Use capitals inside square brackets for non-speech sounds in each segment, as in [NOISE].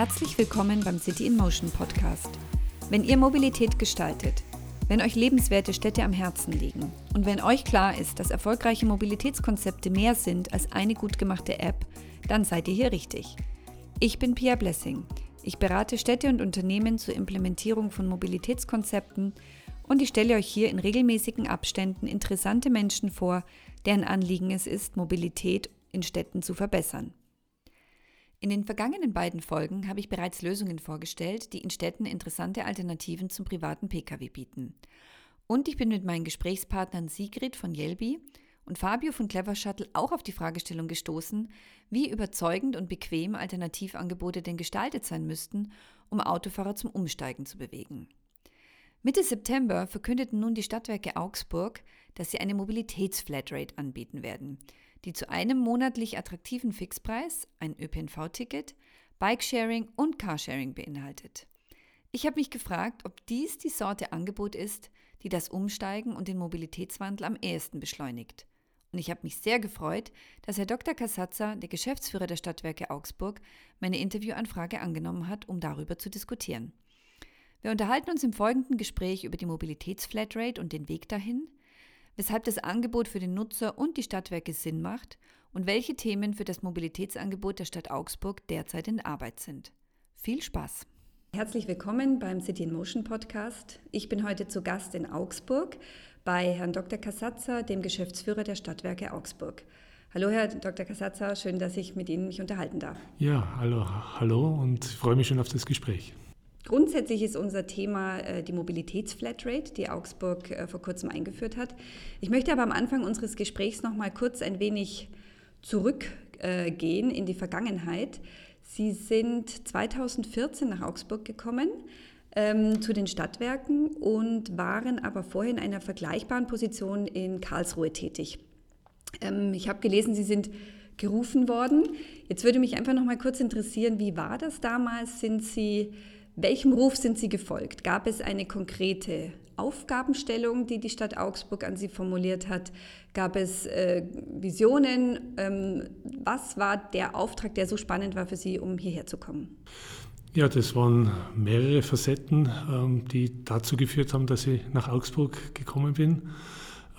Herzlich willkommen beim City in Motion Podcast. Wenn ihr Mobilität gestaltet, wenn euch lebenswerte Städte am Herzen liegen und wenn euch klar ist, dass erfolgreiche Mobilitätskonzepte mehr sind als eine gut gemachte App, dann seid ihr hier richtig. Ich bin Pia Blessing. Ich berate Städte und Unternehmen zur Implementierung von Mobilitätskonzepten und ich stelle euch hier in regelmäßigen Abständen interessante Menschen vor, deren Anliegen es ist, Mobilität in Städten zu verbessern. In den vergangenen beiden Folgen habe ich bereits Lösungen vorgestellt, die in Städten interessante Alternativen zum privaten Pkw bieten. Und ich bin mit meinen Gesprächspartnern Sigrid von Jelbi und Fabio von Clever Shuttle auch auf die Fragestellung gestoßen, wie überzeugend und bequem Alternativangebote denn gestaltet sein müssten, um Autofahrer zum Umsteigen zu bewegen. Mitte September verkündeten nun die Stadtwerke Augsburg, dass sie eine Mobilitätsflatrate anbieten werden – die zu einem monatlich attraktiven Fixpreis, ein ÖPNV-Ticket, Bikesharing und Carsharing beinhaltet. Ich habe mich gefragt, ob dies die Sorte Angebot ist, die das Umsteigen und den Mobilitätswandel am ehesten beschleunigt. Und ich habe mich sehr gefreut, dass Herr Dr. Kasatza, der Geschäftsführer der Stadtwerke Augsburg, meine Interviewanfrage angenommen hat, um darüber zu diskutieren. Wir unterhalten uns im folgenden Gespräch über die Mobilitätsflatrate und den Weg dahin, weshalb das Angebot für den Nutzer und die Stadtwerke Sinn macht und welche Themen für das Mobilitätsangebot der Stadt Augsburg derzeit in Arbeit sind. Viel Spaß! Herzlich willkommen beim City in Motion Podcast. Ich bin heute zu Gast in Augsburg bei Herrn Dr. Kasatza, dem Geschäftsführer der Stadtwerke Augsburg. Hallo Herr Dr. Kasatza, schön, dass ich mit Ihnen mich unterhalten darf. Ja, hallo, hallo und freue mich schon auf das Gespräch. Grundsätzlich ist unser Thema äh, die Mobilitätsflatrate, die Augsburg äh, vor kurzem eingeführt hat. Ich möchte aber am Anfang unseres Gesprächs noch mal kurz ein wenig zurückgehen äh, in die Vergangenheit. Sie sind 2014 nach Augsburg gekommen ähm, zu den Stadtwerken und waren aber vorher in einer vergleichbaren Position in Karlsruhe tätig. Ähm, ich habe gelesen, Sie sind gerufen worden. Jetzt würde mich einfach noch mal kurz interessieren, wie war das damals? Sind Sie welchem Ruf sind Sie gefolgt? Gab es eine konkrete Aufgabenstellung, die die Stadt Augsburg an Sie formuliert hat? Gab es äh, Visionen? Ähm, was war der Auftrag, der so spannend war für Sie, um hierher zu kommen? Ja, das waren mehrere Facetten, ähm, die dazu geführt haben, dass ich nach Augsburg gekommen bin.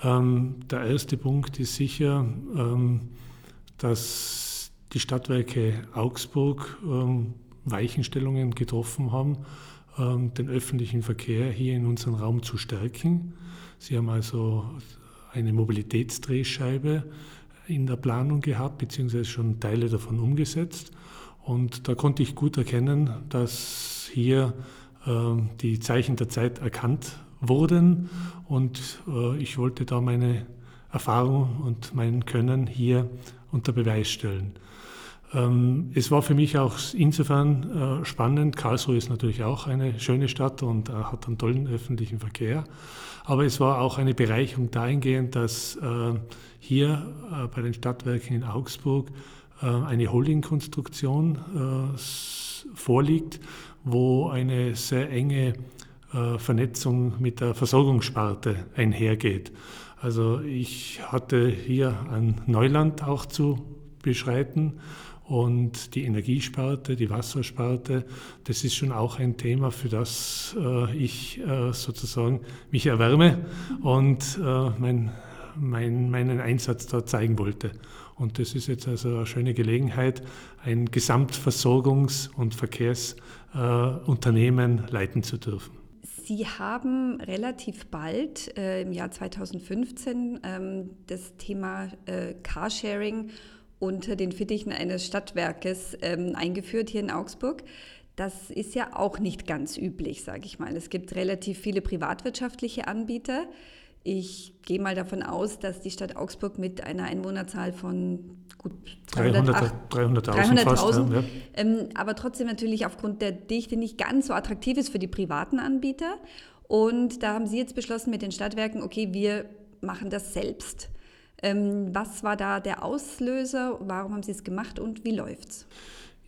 Ähm, der erste Punkt ist sicher, ähm, dass die Stadtwerke Augsburg ähm, Weichenstellungen getroffen haben, ähm, den öffentlichen Verkehr hier in unserem Raum zu stärken. Sie haben also eine Mobilitätsdrehscheibe in der Planung gehabt, beziehungsweise schon Teile davon umgesetzt. Und da konnte ich gut erkennen, dass hier ähm, die Zeichen der Zeit erkannt wurden und äh, ich wollte da meine Erfahrung und mein Können hier unter Beweis stellen. Ähm, es war für mich auch insofern äh, spannend. Karlsruhe ist natürlich auch eine schöne Stadt und äh, hat einen tollen öffentlichen Verkehr. Aber es war auch eine Bereicherung dahingehend, dass äh, hier bei den Stadtwerken in Augsburg eine Holdingkonstruktion vorliegt, wo eine sehr enge Vernetzung mit der Versorgungssparte einhergeht. Also ich hatte hier ein Neuland auch zu beschreiten und die Energiesparte, die Wassersparte, das ist schon auch ein Thema, für das äh, ich äh, sozusagen mich erwärme und äh, mein, mein, meinen Einsatz da zeigen wollte. Und das ist jetzt also eine schöne Gelegenheit, ein Gesamtversorgungs- und Verkehrsunternehmen äh, leiten zu dürfen. Sie haben relativ bald äh, im Jahr 2015 ähm, das Thema äh, Carsharing unter den Fittichen eines Stadtwerkes ähm, eingeführt hier in Augsburg. Das ist ja auch nicht ganz üblich, sage ich mal. Es gibt relativ viele privatwirtschaftliche Anbieter. Ich gehe mal davon aus, dass die Stadt Augsburg mit einer Einwohnerzahl von gut 300.000 300 300 ja. ähm, aber trotzdem natürlich aufgrund der Dichte nicht ganz so attraktiv ist für die privaten Anbieter. Und da haben Sie jetzt beschlossen mit den Stadtwerken, okay, wir machen das selbst. Ähm, was war da der Auslöser? Warum haben Sie es gemacht und wie läuft's?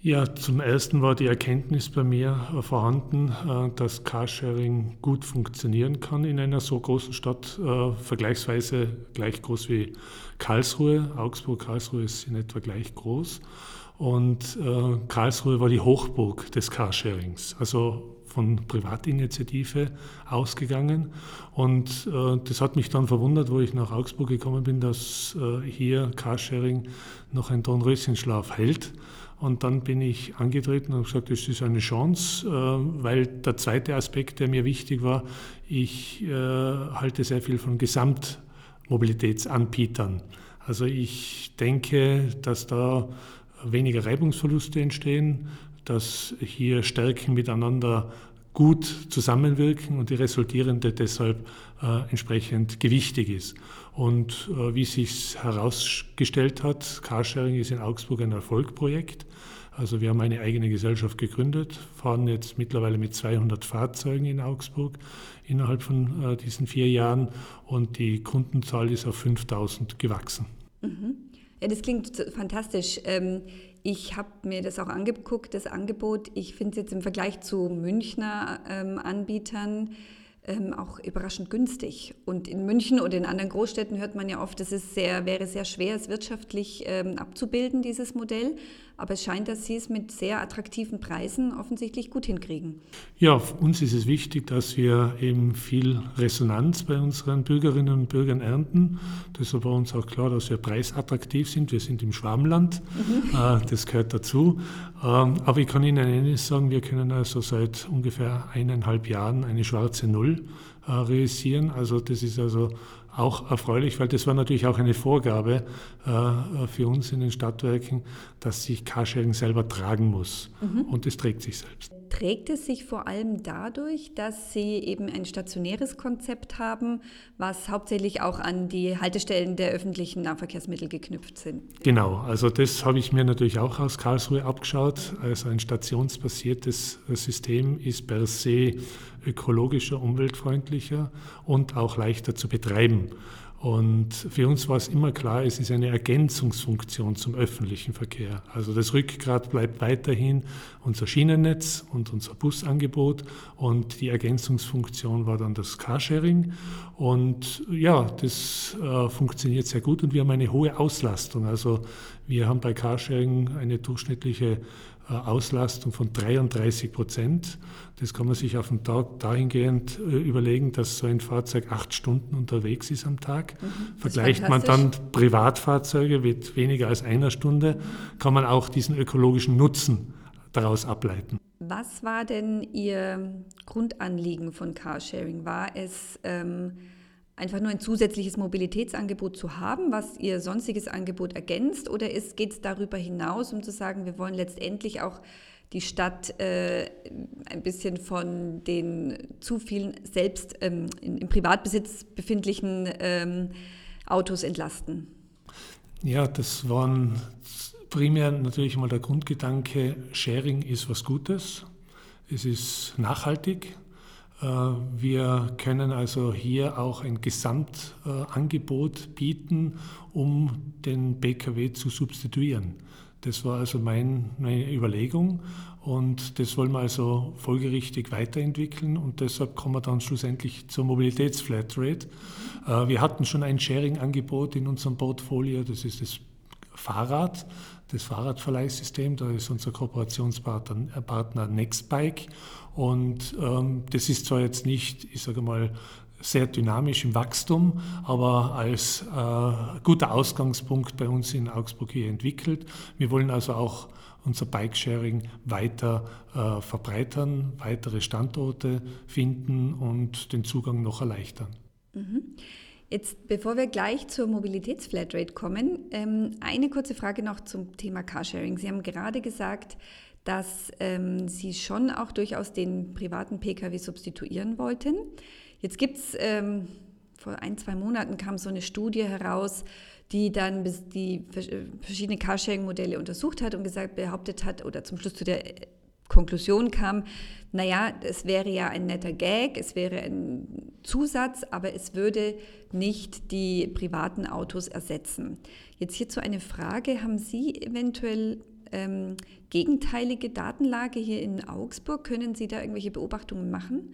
Ja, zum ersten war die Erkenntnis bei mir äh, vorhanden, äh, dass Carsharing gut funktionieren kann in einer so großen Stadt, äh, vergleichsweise gleich groß wie Karlsruhe. Augsburg, Karlsruhe ist in etwa gleich groß. und Karlsruhe war die Hochburg des Carsharings. Also von Privatinitiative ausgegangen. Und äh, das hat mich dann verwundert, wo ich nach Augsburg gekommen bin, dass äh, hier Carsharing noch ein Dornröschenschlaf hält. Und dann bin ich angetreten und gesagt, es ist eine Chance, äh, weil der zweite Aspekt, der mir wichtig war, ich äh, halte sehr viel von Gesamtmobilitätsanbietern. Also ich denke, dass da weniger Reibungsverluste entstehen, dass hier Stärken miteinander gut zusammenwirken und die resultierende deshalb äh, entsprechend gewichtig ist. Und äh, wie sich herausgestellt hat, Carsharing ist in Augsburg ein Erfolgprojekt. Also wir haben eine eigene Gesellschaft gegründet, fahren jetzt mittlerweile mit 200 Fahrzeugen in Augsburg innerhalb von äh, diesen vier Jahren und die Kundenzahl ist auf 5000 gewachsen. Mhm. Ja, das klingt fantastisch. Ähm, ich habe mir das auch angeguckt, das Angebot. Ich finde es jetzt im Vergleich zu Münchner ähm, Anbietern ähm, auch überraschend günstig. Und in München oder in anderen Großstädten hört man ja oft, es sehr, wäre sehr schwer, es wirtschaftlich ähm, abzubilden, dieses Modell. Aber es scheint, dass Sie es mit sehr attraktiven Preisen offensichtlich gut hinkriegen. Ja, für uns ist es wichtig, dass wir eben viel Resonanz bei unseren Bürgerinnen und Bürgern ernten. Deshalb war uns auch klar, dass wir preisattraktiv sind. Wir sind im Schwarmland, mhm. Äh, das gehört dazu. Ähm, aber ich kann Ihnen eines sagen, wir können also seit ungefähr eineinhalb Jahren eine schwarze Null äh, realisieren. Also das ist also auch erfreulich, weil das war natürlich auch eine Vorgabe äh, für uns in den Stadtwerken, dass sich Carsharing selber tragen muss. Mhm. Und es trägt sich selbst. Trägt es sich vor allem dadurch, dass Sie eben ein stationäres Konzept haben, was hauptsächlich auch an die Haltestellen der öffentlichen Nahverkehrsmittel geknüpft sind? Genau, also das habe ich mir natürlich auch aus Karlsruhe abgeschaut. Also ein stationsbasiertes System ist per se ökologischer, umweltfreundlicher und auch leichter zu betreiben. Und für uns war es immer klar, es ist eine Ergänzungsfunktion zum öffentlichen Verkehr. Also das Rückgrat bleibt weiterhin unser Schienennetz und unser Busangebot und die Ergänzungsfunktion war dann das Carsharing. Und ja, das äh, funktioniert sehr gut und wir haben eine hohe Auslastung. Also wir haben bei Carsharing eine durchschnittliche Auslastung von 33 Prozent. Das kann man sich auf den Tag dahingehend äh, überlegen, dass so ein Fahrzeug acht Stunden unterwegs ist am Tag. Mhm, Vergleicht man dann Privatfahrzeuge mit weniger als einer Stunde, kann man auch diesen ökologischen Nutzen daraus ableiten. Was war denn Ihr Grundanliegen von Carsharing? War es ähm, einfach nur ein zusätzliches Mobilitätsangebot zu haben, was ihr sonstiges Angebot ergänzt? Oder geht es darüber hinaus, um zu sagen, wir wollen letztendlich auch die Stadt äh, ein bisschen von den zu vielen selbst ähm, in, im Privatbesitz befindlichen ähm, Autos entlasten? Ja, das waren primär natürlich mal der Grundgedanke, Sharing ist was Gutes, es ist nachhaltig, wir können also hier auch ein Gesamtangebot bieten, um den Pkw zu substituieren. Das war also mein, meine Überlegung und das wollen wir also folgerichtig weiterentwickeln und deshalb kommen wir dann schlussendlich zur Mobilitätsflatrate. Äh, wir hatten schon ein Sharing-Angebot in unserem Portfolio, das ist das Fahrrad, das Fahrradverleihsystem, da ist unser Kooperationspartner Nextbike und ähm, das ist zwar jetzt nicht, ich sage mal, sehr dynamisch im Wachstum, aber als äh, guter Ausgangspunkt bei uns in Augsburg hier entwickelt. Wir wollen also auch unser Bikesharing weiter äh, verbreitern, weitere Standorte finden und den Zugang noch erleichtern. Mhm. Jetzt, bevor wir gleich zur Mobilitätsflatrate kommen, ähm, eine kurze Frage noch zum Thema Carsharing. Sie haben gerade gesagt, dass ähm, Sie schon auch durchaus den privaten Pkw substituieren wollten. Jetzt gibt es, ähm, vor ein, zwei Monaten kam so eine Studie heraus, die dann die äh, verschiedene Carsharing-Modelle untersucht hat und gesagt, behauptet hat oder zum Schluss zu der äh, Konklusion kam, naja, es wäre ja ein netter Gag, es wäre ein Zusatz, aber es würde nicht die privaten Autos ersetzen. Jetzt hierzu eine Frage, haben Sie eventuell ähm, gegenteilige Datenlage hier in Augsburg? Können Sie da irgendwelche Beobachtungen machen?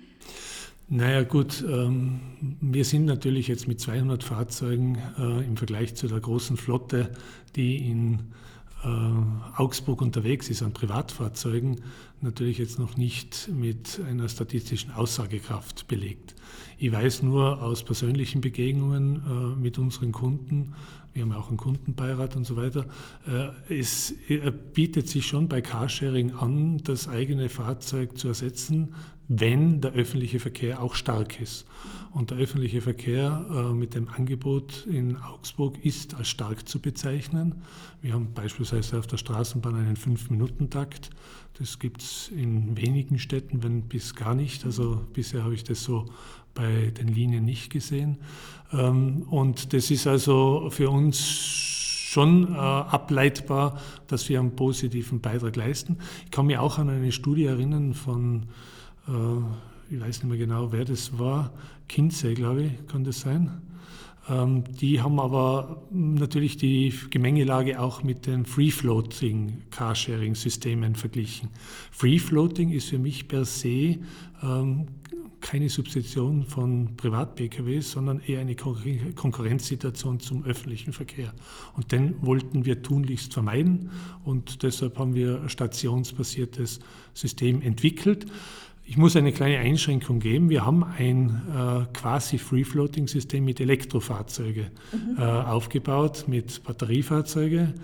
Naja gut, ähm, wir sind natürlich jetzt mit 200 Fahrzeugen äh, im Vergleich zu der großen Flotte, die in Augsburg unterwegs ist an Privatfahrzeugen, natürlich jetzt noch nicht mit einer statistischen Aussagekraft belegt. Ich weiß nur aus persönlichen Begegnungen äh, mit unseren Kunden, wir haben auch einen Kundenbeirat und so weiter, äh, es bietet sich schon bei Carsharing an, das eigene Fahrzeug zu ersetzen, wenn der öffentliche Verkehr auch stark ist. Und der öffentliche Verkehr äh, mit dem Angebot in Augsburg ist als stark zu bezeichnen. Wir haben beispielsweise auf der Straßenbahn einen Fünf-Minuten-Takt. Das gibt es in wenigen Städten, wenn bis gar nicht. Also bisher habe ich das so bei den Linien nicht gesehen. Ähm, und das ist also für uns schon äh, ableitbar, dass wir einen positiven Beitrag leisten. Ich kann mich auch an eine Studie erinnern von, ich weiß nicht mehr genau, wer das war, Kinsey, glaube ich, kann das sein? Ähm, die haben aber natürlich die Gemengelage auch mit den Free-Floating Carsharing-Systemen verglichen. Free-Floating ist für mich per se ähm, keine Substitution von Privat-PKWs, sondern eher eine Konkurrenzsituation zum öffentlichen Verkehr. Und den wollten wir tunlichst vermeiden und deshalb haben wir ein stationsbasiertes System entwickelt. Ich muss eine kleine Einschränkung geben. Wir haben ein äh, quasi Free-Floating-System mit Elektrofahrzeuge mhm. äh, aufgebaut, mit Batteriefahrzeuge.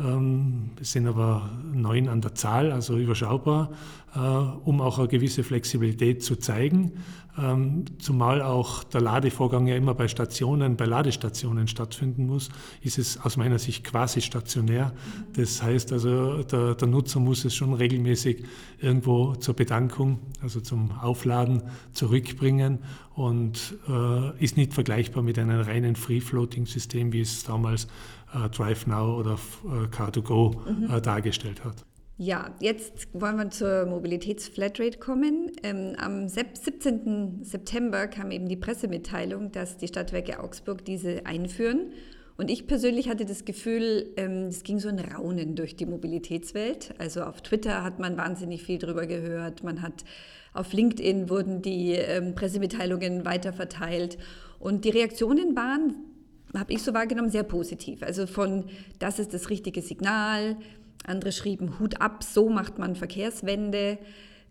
Ähm, es sind aber neun an der Zahl, also überschaubar, äh, um auch eine gewisse Flexibilität zu zeigen. Ähm, zumal auch der Ladevorgang ja immer bei Stationen, bei Ladestationen stattfinden muss, ist es aus meiner Sicht quasi stationär. Das heißt also, der, der Nutzer muss es schon regelmäßig irgendwo zur Bedankung, also zum Aufladen zurückbringen und äh, ist nicht vergleichbar mit einem reinen Free-Floating-System, wie es damals äh, DriveNow oder äh, Car2Go mhm. Äh, dargestellt hat. Ja, jetzt wollen wir zur Mobilitätsflatrate kommen. Ähm, am 17. September kam eben die Pressemitteilung, dass die Stadtwerke Augsburg diese einführen. Und ich persönlich hatte das Gefühl, ähm, es ging so ein Raunen durch die Mobilitätswelt. Also auf Twitter hat man wahnsinnig viel drüber gehört. Man hat auf LinkedIn wurden die ähm, Pressemitteilungen weiterverteilt. Und die Reaktionen waren, habe ich so wahrgenommen, sehr positiv. Also von, das ist das richtige Signal, andere schrieben, Hut ab, so macht man Verkehrswende.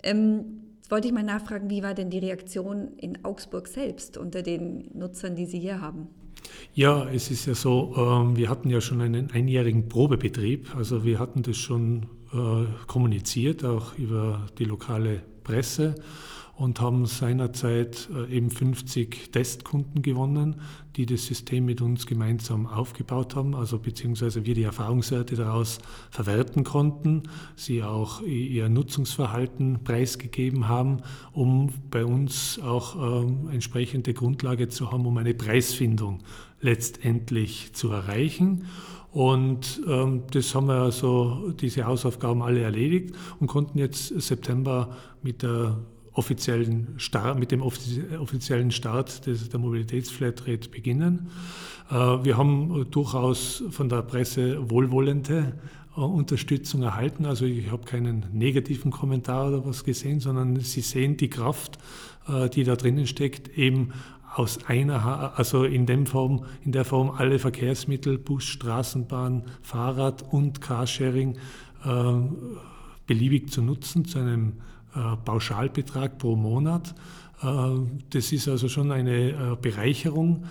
Ähm, jetzt wollte ich mal nachfragen, wie war denn die Reaktion in Augsburg selbst unter den Nutzern, die Sie hier haben? Ja, es ist ja so, äh, wir hatten ja schon einen einjährigen Probebetrieb. Also wir hatten das schon äh, kommuniziert, auch über die lokale Presse und haben seinerzeit äh, eben 50 Testkunden gewonnen, die das System mit uns gemeinsam aufgebaut haben, also beziehungsweise wir die Erfahrungswerte daraus verwerten konnten, sie auch ihr Nutzungsverhalten preisgegeben haben, um bei uns auch ähm, entsprechende Grundlage zu haben, um eine Preisfindung letztendlich zu erreichen. Und ähm, das haben wir also, diese Hausaufgaben alle erledigt und konnten jetzt September mit der offiziellen Start, mit dem offiziellen Start des, der Mobilitätsflatrate beginnen. Äh, wir haben durchaus von der Presse wohlwollende äh, Unterstützung erhalten. Also ich habe keinen negativen Kommentar oder was gesehen, sondern Sie sehen die Kraft, äh, die da drinnen steckt, eben aus einer, also in, dem Form, in der Form alle Verkehrsmittel, Bus, Straßenbahn, Fahrrad und Carsharing beliebig zu nutzen zu einem äh, Pauschalbetrag pro Monat. Äh, das ist also schon eine äh, Bereicherung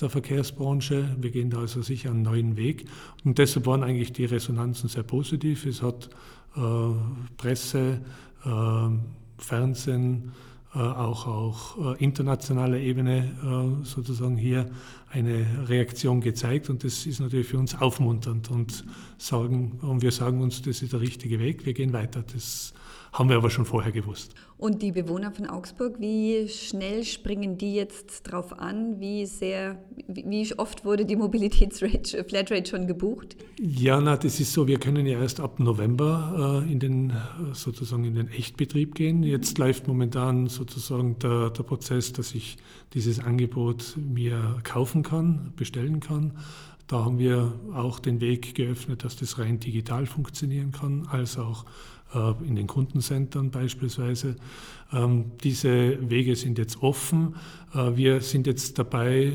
der Verkehrsbranche. Wir gehen da also sicher einen neuen Weg. Und deshalb waren eigentlich die Resonanzen sehr positiv. Es hat Presse, Fernsehen, auch auf internationaler Ebene sozusagen hier eine Reaktion gezeigt und das ist natürlich für uns aufmunternd und, sagen, und wir sagen uns, das ist der richtige Weg, wir gehen weiter. Das haben wir aber schon vorher gewusst. Und die Bewohner von Augsburg, wie schnell springen die jetzt drauf an? Wie sehr, wie oft wurde die Mobilitätsflatrate [LAUGHS] schon gebucht? Ja, na, das ist so, wir können ja erst ab November äh, in den, sozusagen in den Echtbetrieb gehen. Jetzt läuft momentan sozusagen der, der Prozess, dass ich dieses Angebot mir kaufen kann, bestellen kann. Da haben wir auch den Weg geöffnet, dass das rein digital funktionieren kann, als auch in den Kundencentern beispielsweise. Ähm, diese Wege sind jetzt offen. Äh, wir sind jetzt dabei,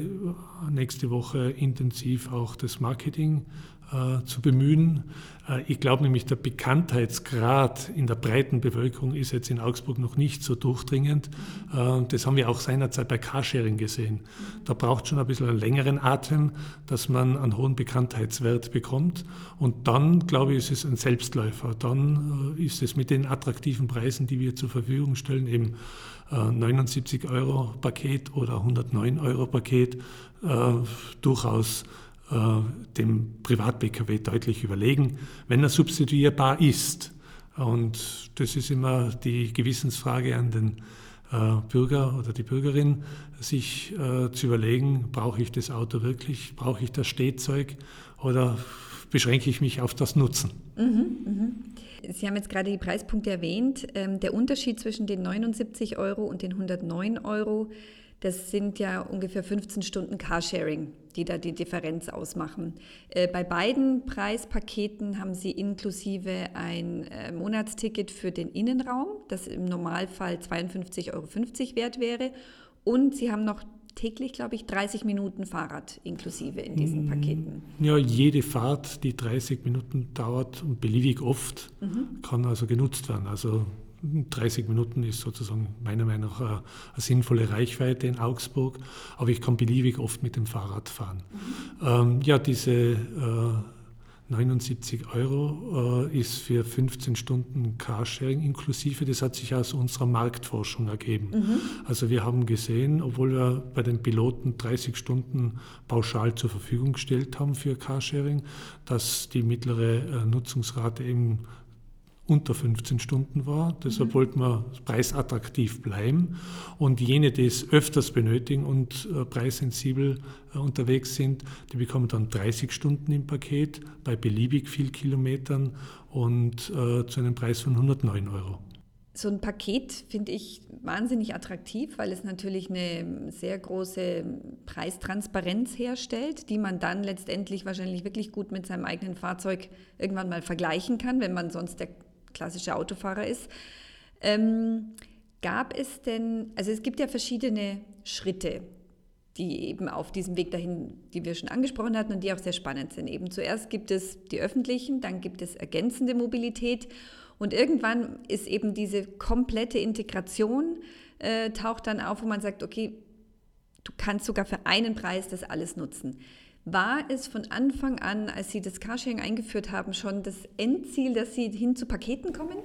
nächste Woche intensiv auch das Marketing äh, zu bemühen. Äh, ich glaube nämlich, der Bekanntheitsgrad in der breiten Bevölkerung ist jetzt in Augsburg noch nicht so durchdringend. Äh, das haben wir auch seinerzeit bei Carsharing gesehen. Da braucht schon ein bisschen einen längeren Atem, dass man einen hohen Bekanntheitswert bekommt. Und dann, glaube ich, ist es ein Selbstläufer. Dann ist es mit den attraktiven Preisen, die wir zur Verfügung stellen, eben 79 Euro Paket oder 109 Euro Paket, durchaus äh, dem Privat-Pkw deutlich überlegen, wenn er substituierbar ist. Und das ist immer die Gewissensfrage an den äh, Bürger oder die Bürgerin, sich äh, zu überlegen, brauche ich das Auto wirklich, brauche ich das Stehzeug oder beschränke ich mich auf das Nutzen. Mhm, mh. Sie haben jetzt gerade die Preispunkte erwähnt. Ähm, der Unterschied zwischen den 79 Euro und den 109 Euro das sind ja ungefähr 15 Stunden Carsharing, die da die Differenz ausmachen. Äh, bei beiden Preispaketen haben Sie inklusive ein äh, Monatsticket für den Innenraum, das im Normalfall 52,50 Euro wert wäre. Und Sie haben noch täglich, glaube ich, 30 Minuten Fahrrad inklusive in diesen mm, Paketen. Ja, jede Fahrt, die 30 Minuten dauert und beliebig oft, mhm. kann also genutzt werden. Also 30 Minuten ist sozusagen meiner Meinung nach eine, sinnvolle Reichweite in Augsburg, aber ich kann beliebig oft mit dem Fahrrad fahren. Mhm. Ähm, ja, diese äh, 79 Euro äh, ist für 15 Stunden Carsharing inklusive. Das hat sich aus unserer Marktforschung ergeben. Mhm. Also wir haben gesehen, obwohl wir bei den Piloten 30 Stunden pauschal zur Verfügung gestellt haben für Carsharing, dass die mittlere äh, Nutzungsrate eben unter 15 Stunden war. Deshalb mhm. wollten wir preisattraktiv bleiben. Und jene, die es öfters benötigen und äh, preissensibel äh, unterwegs sind, die bekommen dann 30 Stunden im Paket bei beliebig viel Kilometern und äh, zu einem Preis von 109 Euro. So ein Paket finde ich wahnsinnig attraktiv, weil es natürlich eine sehr große Preistransparenz herstellt, die man dann letztendlich wahrscheinlich wirklich gut mit seinem eigenen Fahrzeug irgendwann mal vergleichen kann, wenn man sonst der klassischer Autofahrer ist. Ähm, gab es denn, also es gibt ja verschiedene Schritte, die eben auf diesem Weg dahin, die wir schon angesprochen hatten und die auch sehr spannend sind. Eben zuerst gibt es die öffentlichen, dann gibt es ergänzende Mobilität und irgendwann ist eben diese komplette Integration äh, taucht dann auf, wo man sagt, okay, du kannst sogar für einen Preis das alles nutzen. War es von Anfang an, als Sie das Carsharing eingeführt haben, schon das Endziel, dass Sie hin zu Paketen kommen?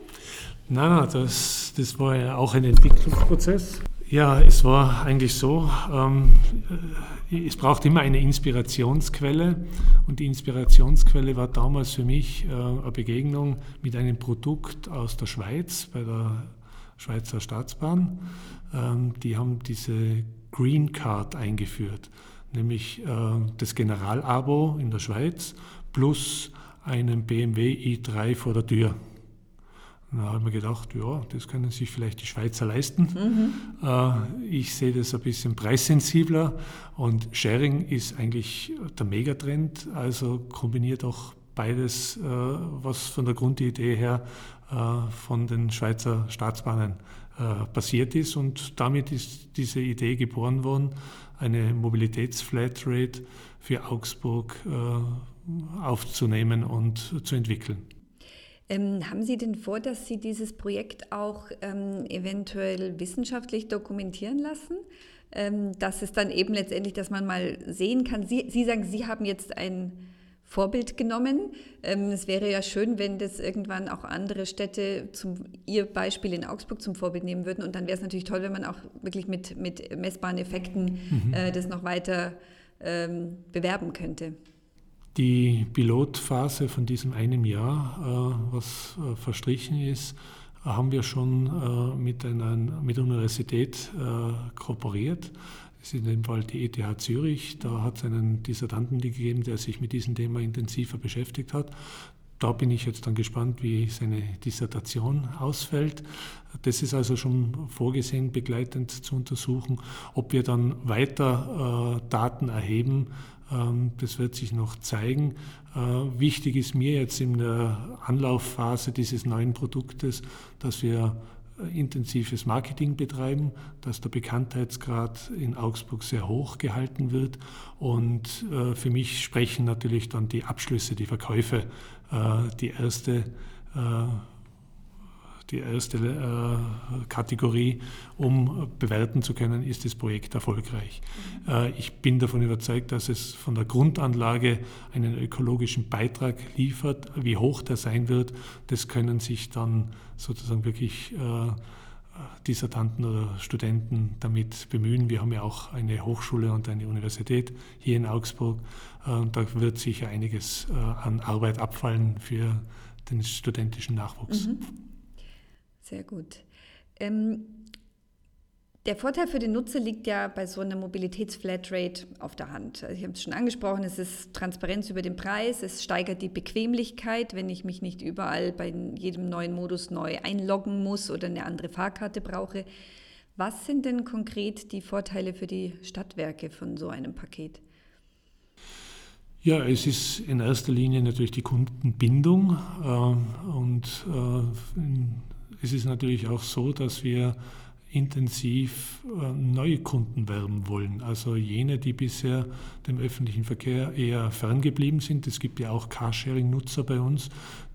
Nein, das, das war ja auch ein Entwicklungsprozess. Ja, es war eigentlich so, ähm, es braucht immer eine Inspirationsquelle und die Inspirationsquelle war damals für mich äh, eine Begegnung mit einem Produkt aus der Schweiz, bei der Schweizer Staatsbahn. Ähm, die haben diese Green Card eingeführt nämlich äh, das Generalabo in der Schweiz plus einen BMW i3 vor der Tür. Da habe ich mir gedacht, ja, das können sich vielleicht die Schweizer leisten. Mhm. Äh, ich sehe das ein bisschen preissensibler und Sharing ist eigentlich der Megatrend, also kombiniert auch beides, äh, was von der Grundidee her äh, von den Schweizer Staatsbahnen passiert ist und damit ist diese Idee geboren worden, eine Mobilitätsflatrate für Augsburg äh, aufzunehmen und zu entwickeln. Ähm, haben Sie denn vor, dass Sie dieses Projekt auch ähm, eventuell wissenschaftlich dokumentieren lassen? Ähm, dass es dann eben letztendlich, dass man mal sehen kann, Sie, Sie sagen, Sie haben jetzt ein Vorbild genommen. Ähm, es wäre ja schön, wenn das irgendwann auch andere Städte zum ihr Beispiel in Augsburg zum Vorbild nehmen würden. Und dann wäre es natürlich toll, wenn man auch wirklich mit, mit messbaren Effekten mhm. äh, das noch weiter ähm, bewerben könnte. Die Pilotphase von diesem einem Jahr, äh, was äh, verstrichen ist, haben wir schon mit einer mit Universität äh, kooperiert. Das ist in dem Fall die ETH Zürich. Da hat es einen Dissertanten gegeben, der sich mit diesem Thema intensiver beschäftigt hat. Da bin ich jetzt dann gespannt, wie seine Dissertation ausfällt. Das ist also schon vorgesehen, begleitend zu untersuchen. Ob wir dann weiter äh, Daten erheben, ähm, das wird sich noch zeigen. Äh, wichtig ist mir jetzt in der Anlaufphase dieses neuen Produktes, dass wir intensives Marketing betreiben, dass der Bekanntheitsgrad in Augsburg sehr hoch gehalten wird. Und äh, für mich sprechen natürlich dann die Abschlüsse, die Verkäufe, äh, die erste die erste äh, Kategorie, um bewerten zu können, ist das Projekt erfolgreich. Mhm. Äh, ich bin davon überzeugt, dass es von der Grundanlage einen ökologischen Beitrag liefert. Wie hoch der sein wird, das können sich dann sozusagen wirklich äh, Dissertanten oder Studenten damit bemühen. Wir haben ja auch eine Hochschule und eine Universität hier in Augsburg. Da wird sicher einiges an Arbeit abfallen für den studentischen Nachwuchs. Mhm. Sehr gut. Ähm, der Vorteil für den Nutzer liegt ja bei so einer Mobilitätsflatrate auf der Hand. Also ich habe es schon angesprochen, es ist Transparenz über den Preis, es steigert die Bequemlichkeit, wenn ich mich nicht überall bei jedem neuen Modus neu einloggen muss oder eine andere Fahrkarte brauche. Was sind denn konkret die Vorteile für die Stadtwerke von so einem Paket? Ja, es ist in erster Linie natürlich die Kundenbindung äh, und äh, es ist natürlich auch so, dass wir intensiv äh, neue Kunden werben wollen. Also jene, die bisher dem öffentlichen Verkehr eher ferngeblieben sind. Es gibt ja auch Carsharing-Nutzer bei uns,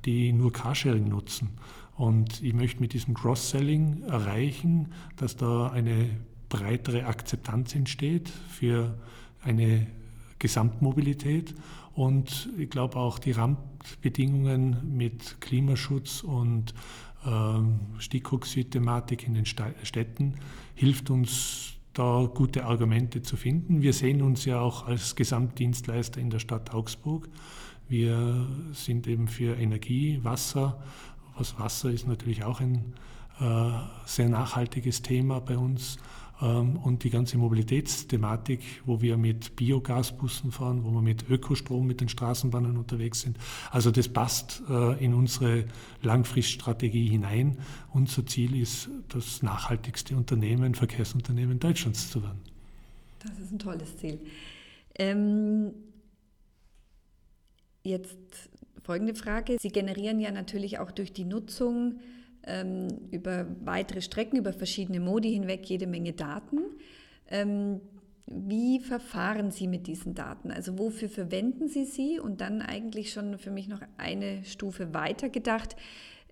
die nur Carsharing nutzen. Und ich möchte mit diesem Cross-Selling erreichen, dass da eine breitere Akzeptanz entsteht für eine Gesamtmobilität. Und ich glaube auch die Randbedingungen mit Klimaschutz und Stickoxid-Thematik in den Städten hilft uns da gute Argumente zu finden. Wir sehen uns ja auch als Gesamtdienstleister in der Stadt Augsburg. Wir sind eben für Energie, Wasser. Was Wasser ist natürlich auch ein äh, sehr nachhaltiges Thema bei uns. Ähm, und die ganze Mobilitätsthematik, wo wir mit Biogasbussen fahren, wo wir mit Ökostrom mit den Straßenbahnen unterwegs sind. Also das passt äh, in unsere Langfriststrategie hinein. Unser Ziel ist, das nachhaltigste Unternehmen, Verkehrsunternehmen Deutschlands zu werden. Das ist ein tolles Ziel. Ähm, jetzt folgende Frage. Sie generieren ja natürlich auch durch die Nutzung ähm, über weitere Strecken, über verschiedene Modi hinweg jede Menge Daten. Ähm, wie verfahren Sie mit diesen Daten? Also wofür verwenden Sie sie? Und dann eigentlich schon für mich noch eine Stufe weiter gedacht.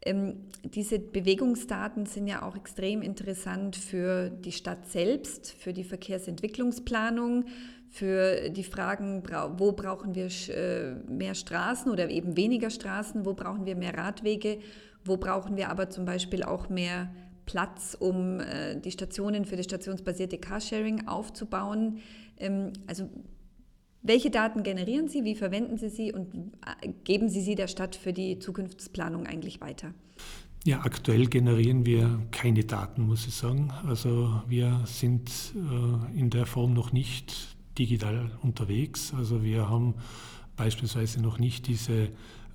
Ähm, diese Bewegungsdaten sind ja auch extrem interessant für die Stadt selbst, für die Verkehrsentwicklungsplanung, für die Fragen, wo brauchen wir äh, mehr Straßen oder eben weniger Straßen, wo brauchen wir mehr Radwege wo brauchen wir aber zum Beispiel auch mehr Platz, um äh, die Stationen für das stationsbasierte Carsharing aufzubauen? Ähm, also welche Daten generieren Sie, wie verwenden Sie sie und äh, geben Sie sie der Stadt für die Zukunftsplanung eigentlich weiter? Ja, aktuell generieren wir keine Daten, muss ich sagen. Also wir sind äh, in der Form noch nicht digital unterwegs. Also wir haben beispielsweise noch nicht diese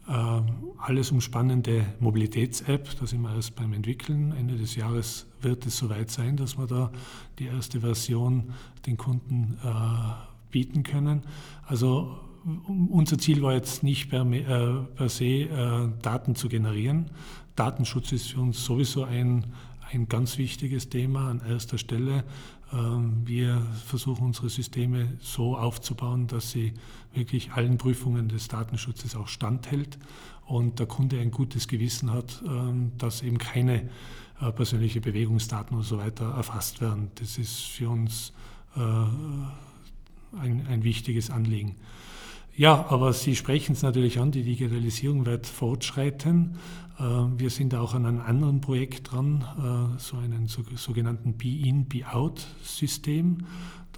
alles umspannende Mobilitäts-App, da sind wir erst beim Entwickeln. Ende des Jahres wird es soweit sein, dass wir da die erste Version den Kunden äh, bieten können. Also unser Ziel war jetzt nicht per, äh, per se äh, Daten zu generieren. Datenschutz ist für uns sowieso ein, ein ganz wichtiges Thema an erster Stelle. Ähm, wir versuchen unsere Systeme so aufzubauen, dass sie wirklich allen Prüfungen des Datenschutzes auch standhält und der Kunde ein gutes Gewissen hat, ähm, dass eben keine äh, persönliche Bewegungsdaten und so weiter erfasst werden. Das ist für uns äh, ein, ein wichtiges Anliegen. Ja, aber Sie sprechen es natürlich an, die Digitalisierung wird fortschreiten. Äh, wir sind auch an einem anderen Projekt dran, äh, so einen sogenannten Be-in, Be-out-System.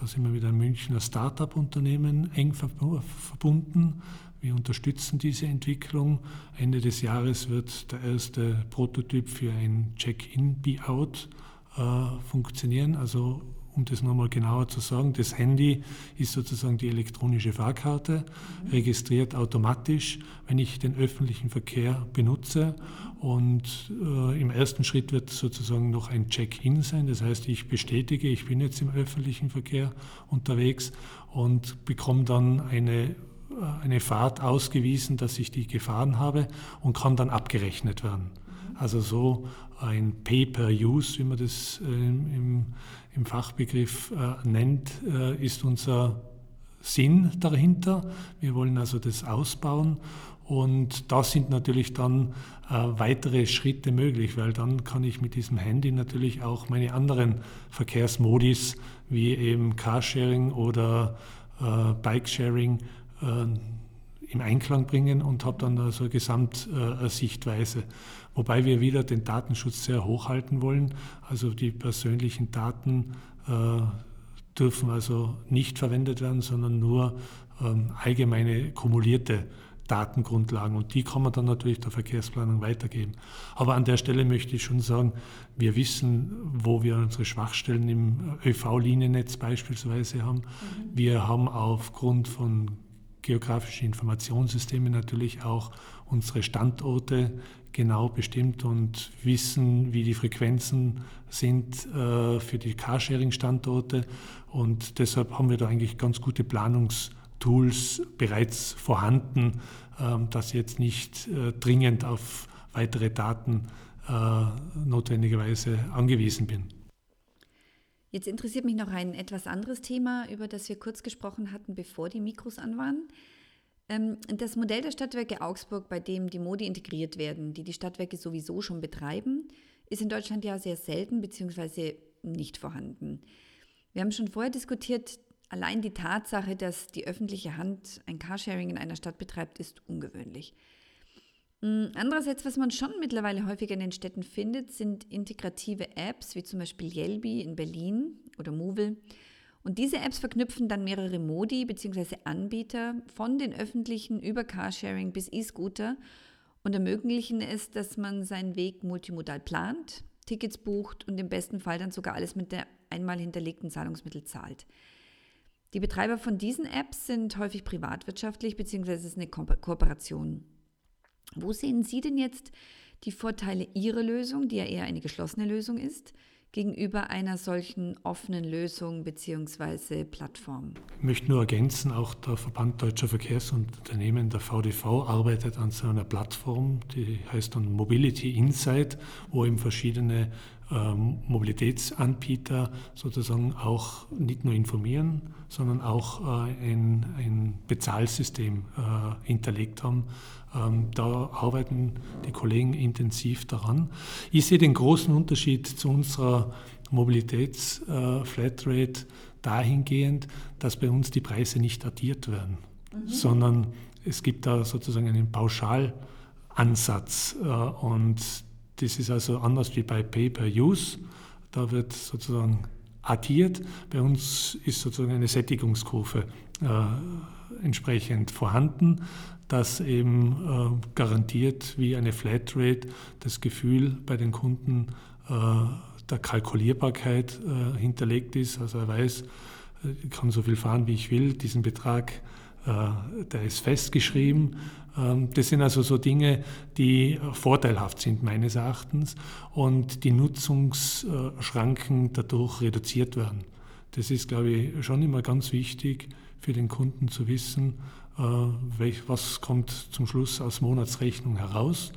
Da sind wir mit einem Münchner Start-up-Unternehmen eng verbunden. Wir unterstützen diese Entwicklung. Ende des Jahres wird der erste Prototyp für ein Check-in, Be-out äh, funktionieren, also um das nochmal genauer zu sagen, das Handy ist sozusagen die elektronische Fahrkarte, registriert automatisch, wenn ich den öffentlichen Verkehr benutze. Und äh, im ersten Schritt wird sozusagen noch ein Check-in sein. Das heißt, ich bestätige, ich bin jetzt im öffentlichen Verkehr unterwegs und bekomme dann eine, äh, eine Fahrt ausgewiesen, dass ich die gefahren habe und kann dann abgerechnet werden. Also so ein Pay-per-Use, wie man das äh, im, im, Fachbegriff äh, nennt, äh, ist unser Sinn dahinter. Wir wollen also das ausbauen und da sind natürlich dann äh, weitere Schritte möglich, weil dann kann ich mit diesem Handy natürlich auch meine anderen Verkehrsmodis wie eben Carsharing oder äh, Bikesharing äh, im Einklang bringen und habe dann also Gesamtsichtweise. Wobei wir wieder den Datenschutz sehr hoch halten wollen. Also die persönlichen Daten äh, dürfen also nicht verwendet werden, sondern nur ähm, allgemeine kumulierte Datengrundlagen und die kann man dann natürlich der Verkehrsplanung weitergeben. Aber an der Stelle möchte ich schon sagen, wir wissen, wo wir unsere Schwachstellen im ÖV-Liniennetz beispielsweise haben. Mhm. Wir haben aufgrund von geografischen Informationssystemen natürlich auch unsere Standorte genau bestimmt und wissen, wie die Frequenzen sind äh, für die Carsharing-Standorte. Und deshalb haben wir da eigentlich ganz gute Planungs- Tools bereits vorhanden, ähm, dass jetzt nicht äh, dringend auf weitere Daten äh, notwendigerweise angewiesen bin. Jetzt interessiert mich noch ein etwas anderes Thema, über das wir kurz gesprochen hatten, bevor die Mikros an waren. Ähm, das Modell der Stadtwerke Augsburg, bei dem die Modi integriert werden, die die Stadtwerke sowieso schon betreiben, ist in Deutschland ja sehr selten bzw. nicht vorhanden. Wir haben schon vorher diskutiert, Allein die Tatsache, dass die öffentliche Hand ein Carsharing in einer Stadt betreibt, ist ungewöhnlich. Hm, andererseits, was man schon mittlerweile häufiger in den Städten findet, sind integrative Apps, wie zum Beispiel Yelby in Berlin oder Movil. Und diese Apps verknüpfen dann mehrere Modi bzw. Anbieter von den öffentlichen über Carsharing bis E-Scooter und ermöglichen es, dass man seinen Weg multimodal plant, Tickets bucht und im besten Fall dann sogar alles mit der einmal hinterlegten Zahlungsmittel zahlt. Die Betreiber von diesen Apps sind häufig privatwirtschaftlich bzw. es ist eine Ko Kooperation. Wo sehen Sie denn jetzt die Vorteile Ihrer Lösung, die ja eher eine geschlossene Lösung ist, gegenüber einer solchen offenen Lösung bzw. Plattform? Ich möchte nur ergänzen, auch der Verband Deutscher Verkehrsunternehmen, der VDV, arbeitet an so einer Plattform, die heißt dann Mobility Insight, wo eben verschiedene Mobilitätsanbieter sozusagen auch nicht nur informieren, sondern auch äh, ein, ein Bezahlsystem äh, hinterlegt haben. Ähm, da arbeiten die Kollegen intensiv daran. Ich sehe den großen Unterschied zu unserer Mobilitätsflatrate äh, dahingehend, dass bei uns die Preise nicht addiert werden, mhm. sondern es gibt da sozusagen einen Pauschalansatz und das ist also anders wie bei Pay-per-Use. Da wird sozusagen addiert. Bei uns ist sozusagen eine Sättigungskurve äh, entsprechend vorhanden, das eben äh, garantiert wie eine Flatrate das Gefühl bei den Kunden äh, der Kalkulierbarkeit äh, hinterlegt ist. Also er weiß, äh, ich kann so viel fahren, wie ich will, diesen Betrag äh, der ist festgeschrieben. Ähm, das sind also so Dinge, die vorteilhaft sind meines Erachtens und die Nutzungsschranken dadurch reduziert werden. Das ist, glaube ich, schon immer ganz wichtig für den Kunden zu wissen, äh, was kommt zum Schluss aus Monatsrechnung heraus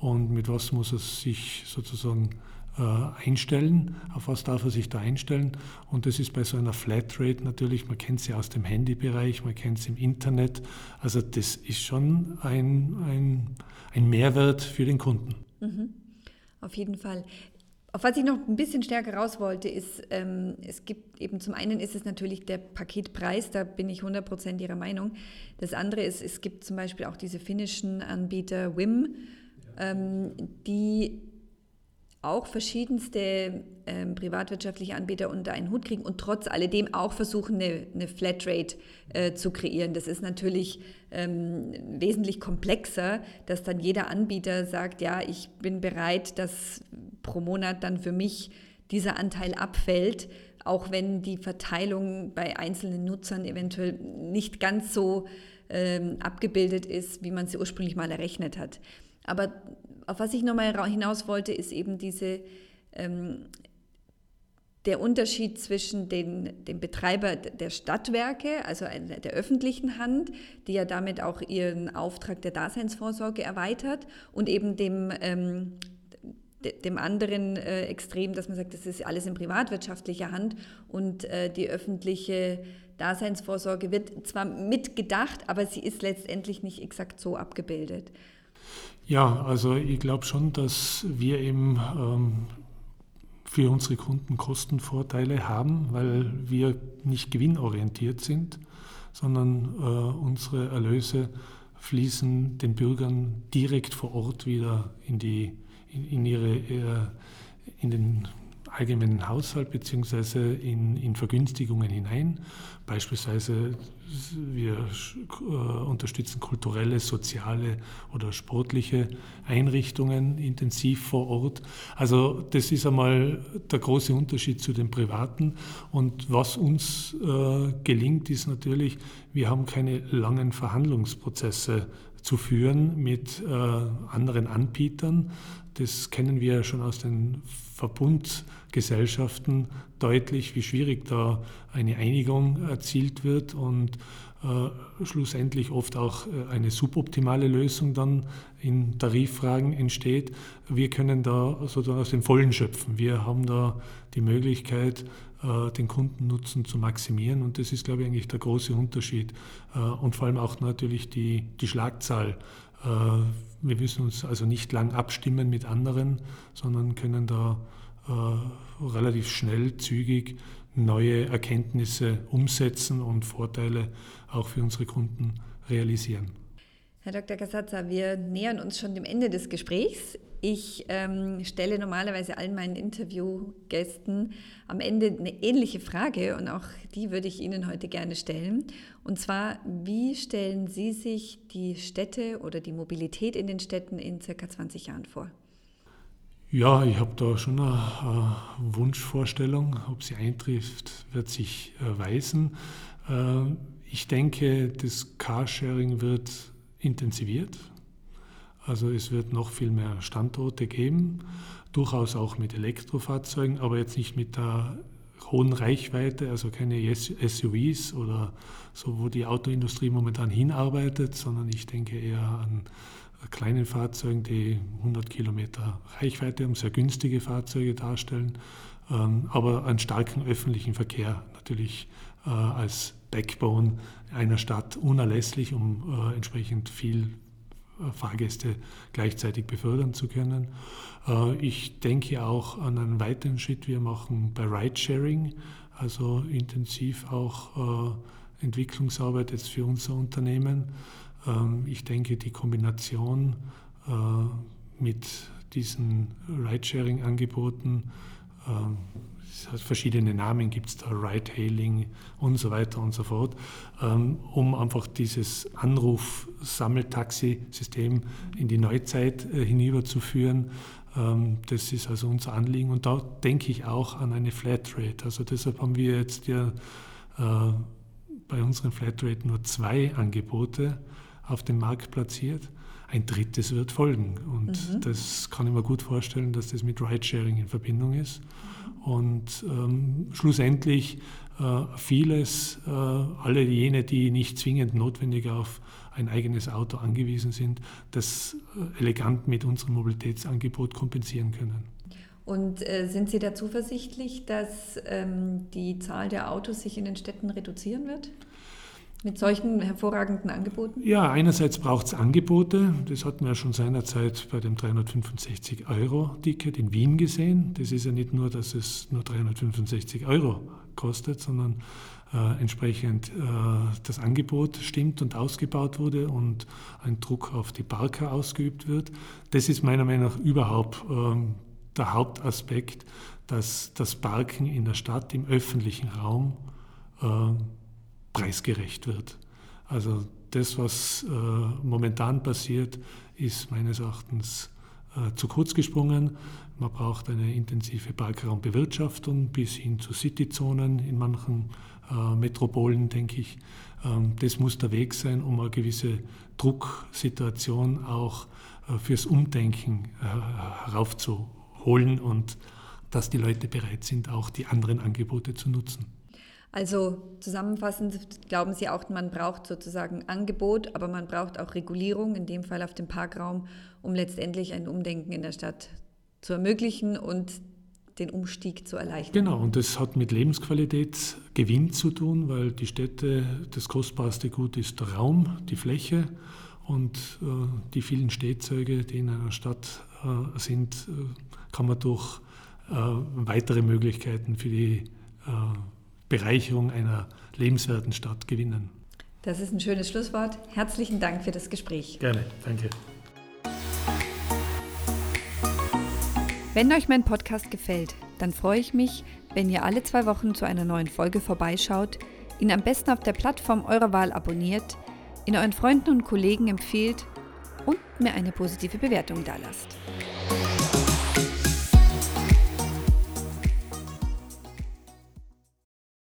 und mit was muss er sich sozusagen einstellen, auf was darf er sich da einstellen. Und das ist bei so einer Flatrate natürlich, man kennt sie aus dem Handybereich, man kennt sie im Internet. Also das ist schon ein, ein, ein Mehrwert für den Kunden. Mhm. Auf jeden Fall. Auf was ich noch ein bisschen stärker raus wollte, ist, ähm, es gibt eben zum einen ist es natürlich der Paketpreis, da bin ich 100% Ihrer Meinung. Das andere ist, es gibt zum Beispiel auch diese finnischen Anbieter WIM, ähm, die auch verschiedenste ähm, privatwirtschaftliche Anbieter unter einen Hut kriegen und trotz alledem auch versuchen, eine, eine Flatrate äh, zu kreieren. Das ist natürlich ähm, wesentlich komplexer, dass dann jeder Anbieter sagt, ja, ich bin bereit, dass pro Monat dann für mich dieser Anteil abfällt, auch wenn die Verteilung bei einzelnen Nutzern eventuell nicht ganz so ähm, abgebildet ist, wie man sie ursprünglich mal errechnet hat. Aber auf was ich nochmal hinaus wollte, ist eben diese, ähm, der Unterschied zwischen den, dem Betreiber der Stadtwerke, also der öffentlichen Hand, die ja damit auch ihren Auftrag der Daseinsvorsorge erweitert, und eben dem ähm, dem anderen äh, Extrem, dass man sagt, das ist alles in privatwirtschaftlicher Hand und äh, die öffentliche Daseinsvorsorge wird zwar mitgedacht, aber sie ist letztendlich nicht exakt so abgebildet. Ja, also ich glaube schon, dass wir eben ähm, für unsere Kunden Kostenvorteile haben, weil wir nicht gewinnorientiert sind, sondern äh, unsere Erlöse fließen den Bürgern direkt vor Ort wieder in, die, in, in ihre, äh, in den allgemeinen Haushalt bzw. In, in Vergünstigungen hinein. Beispielsweise wir äh, unterstützen kulturelle, soziale oder sportliche Einrichtungen intensiv vor Ort. Also das ist einmal der große Unterschied zu den privaten. Und was uns äh, gelingt, ist natürlich, wir haben keine langen Verhandlungsprozesse zu führen mit äh, anderen Anbietern. Das kennen wir schon aus den Verbundgesellschaften deutlich, wie schwierig da eine Einigung erzielt wird und äh, schlussendlich oft auch äh, eine suboptimale Lösung dann in Tariffragen entsteht. Wir können da sozusagen aus dem Vollen schöpfen. Wir haben da die Möglichkeit, äh, den Kundennutzen zu maximieren und das ist, glaube ich, eigentlich der große Unterschied äh, und vor allem auch natürlich die, die Schlagzahl. Äh, wir müssen uns also nicht lang abstimmen mit anderen, sondern können da relativ schnell, zügig neue Erkenntnisse umsetzen und Vorteile auch für unsere Kunden realisieren. Herr Dr. Casazza, wir nähern uns schon dem Ende des Gesprächs. Ich ähm, stelle normalerweise allen meinen Interviewgästen am Ende eine ähnliche Frage und auch die würde ich Ihnen heute gerne stellen. Und zwar, wie stellen Sie sich die Städte oder die Mobilität in den Städten in circa 20 Jahren vor? Ja, ich habe da schon eine, eine, Wunschvorstellung. Ob sie eintrifft, wird sich erweisen. Äh, ich denke, das Carsharing wird intensiviert. Also es wird noch viel mehr Standorte geben, durchaus auch mit Elektrofahrzeugen, aber jetzt nicht mit der hohen Reichweite, also keine SUVs oder so, wo die Autoindustrie momentan hinarbeitet, sondern ich denke eher an kleinen Fahrzeugen, die 100 Kilometer Reichweite haben, sehr günstige Fahrzeuge darstellen, ähm, aber einen starken öffentlichen Verkehr natürlich äh, als Backbone einer Stadt unerlässlich, um äh, entsprechend viel Fahrgäste gleichzeitig befördern zu können. Ich denke auch an einen weiteren Schritt. Wir machen bei Ridesharing, also intensiv auch Entwicklungsarbeit jetzt für unser Unternehmen. Ähm, ich denke, die Kombination äh, mit diesen Ridesharing-Angeboten, ähm, verschiedene Namen, gibt es da Ride-Hailing und so weiter und so fort, ähm, um einfach dieses Anruf-Sammeltaxi-System in die Neuzeit äh, hinüberzuführen. Das ist also unser Anliegen und da denke ich auch an eine Flatrate. Also deshalb haben wir jetzt ja äh, bei unseren Flatrate nur zwei Angebote auf dem Markt platziert. Ein drittes wird folgen. Und mhm. das kann ich mir gut vorstellen, dass das mit Ridesharing in Verbindung ist. Und ähm, schlussendlich äh, vieles, äh, alle jene, die nicht zwingend notwendig auf ein eigenes Auto angewiesen sind, das äh, elegant mit unserem Mobilitätsangebot kompensieren können. Und äh, sind Sie da zuversichtlich, dass ähm, die Zahl der Autos sich in den Städten reduzieren wird? Mit solchen hervorragenden Angeboten? Ja, einerseits braucht es Angebote. Das hatten wir schon seinerzeit bei dem 365-Euro-Ticket in Wien gesehen. Das ist ja nicht nur, dass es nur 365 Euro kostet, sondern äh, entsprechend äh, das Angebot stimmt und ausgebaut wurde und ein Druck auf die Parker ausgeübt wird. Das ist meiner Meinung nach überhaupt äh, der Hauptaspekt, dass das Parken in der Stadt, im öffentlichen Raum, äh, preisgerecht wird. Also das, was äh, momentan passiert, ist meines Erachtens äh, zu kurz gesprungen. Man braucht eine intensive Parkraumbewirtschaftung bis hin zu Cityzonen in manchen äh, Metropolen, denke ich. Ähm, das muss der Weg sein, um eine gewisse Drucksituation auch äh, fürs Umdenken äh, heraufzuholen und dass die Leute bereit sind, auch die anderen Angebote zu nutzen. Also zusammenfassend glauben Sie auch, man braucht sozusagen Angebot, aber man braucht auch Regulierung, in dem Fall auf dem Parkraum, um letztendlich ein Umdenken in der Stadt zu ermöglichen und den Umstieg zu erleichtern. Genau, und das hat mit Lebensqualitätsgewinn zu tun, weil die Städte, das kostbarste Gut ist der Raum, die Fläche und äh, die vielen Stehzeuge, die in einer Stadt äh, sind, äh, kann man durch äh, weitere Möglichkeiten für die äh, Bereicherung einer lebenswerten Stadt gewinnen. Das ist ein schönes Schlusswort. Herzlichen Dank für das Gespräch. Gerne, danke. Wenn euch mein Podcast gefällt, dann freue ich mich, wenn ihr alle zwei Wochen zu einer neuen Folge vorbeischaut, ihn am besten auf der Plattform eurer Wahl abonniert, ihn euren Freunden und Kollegen empfehlt und mir eine positive Bewertung dalasst.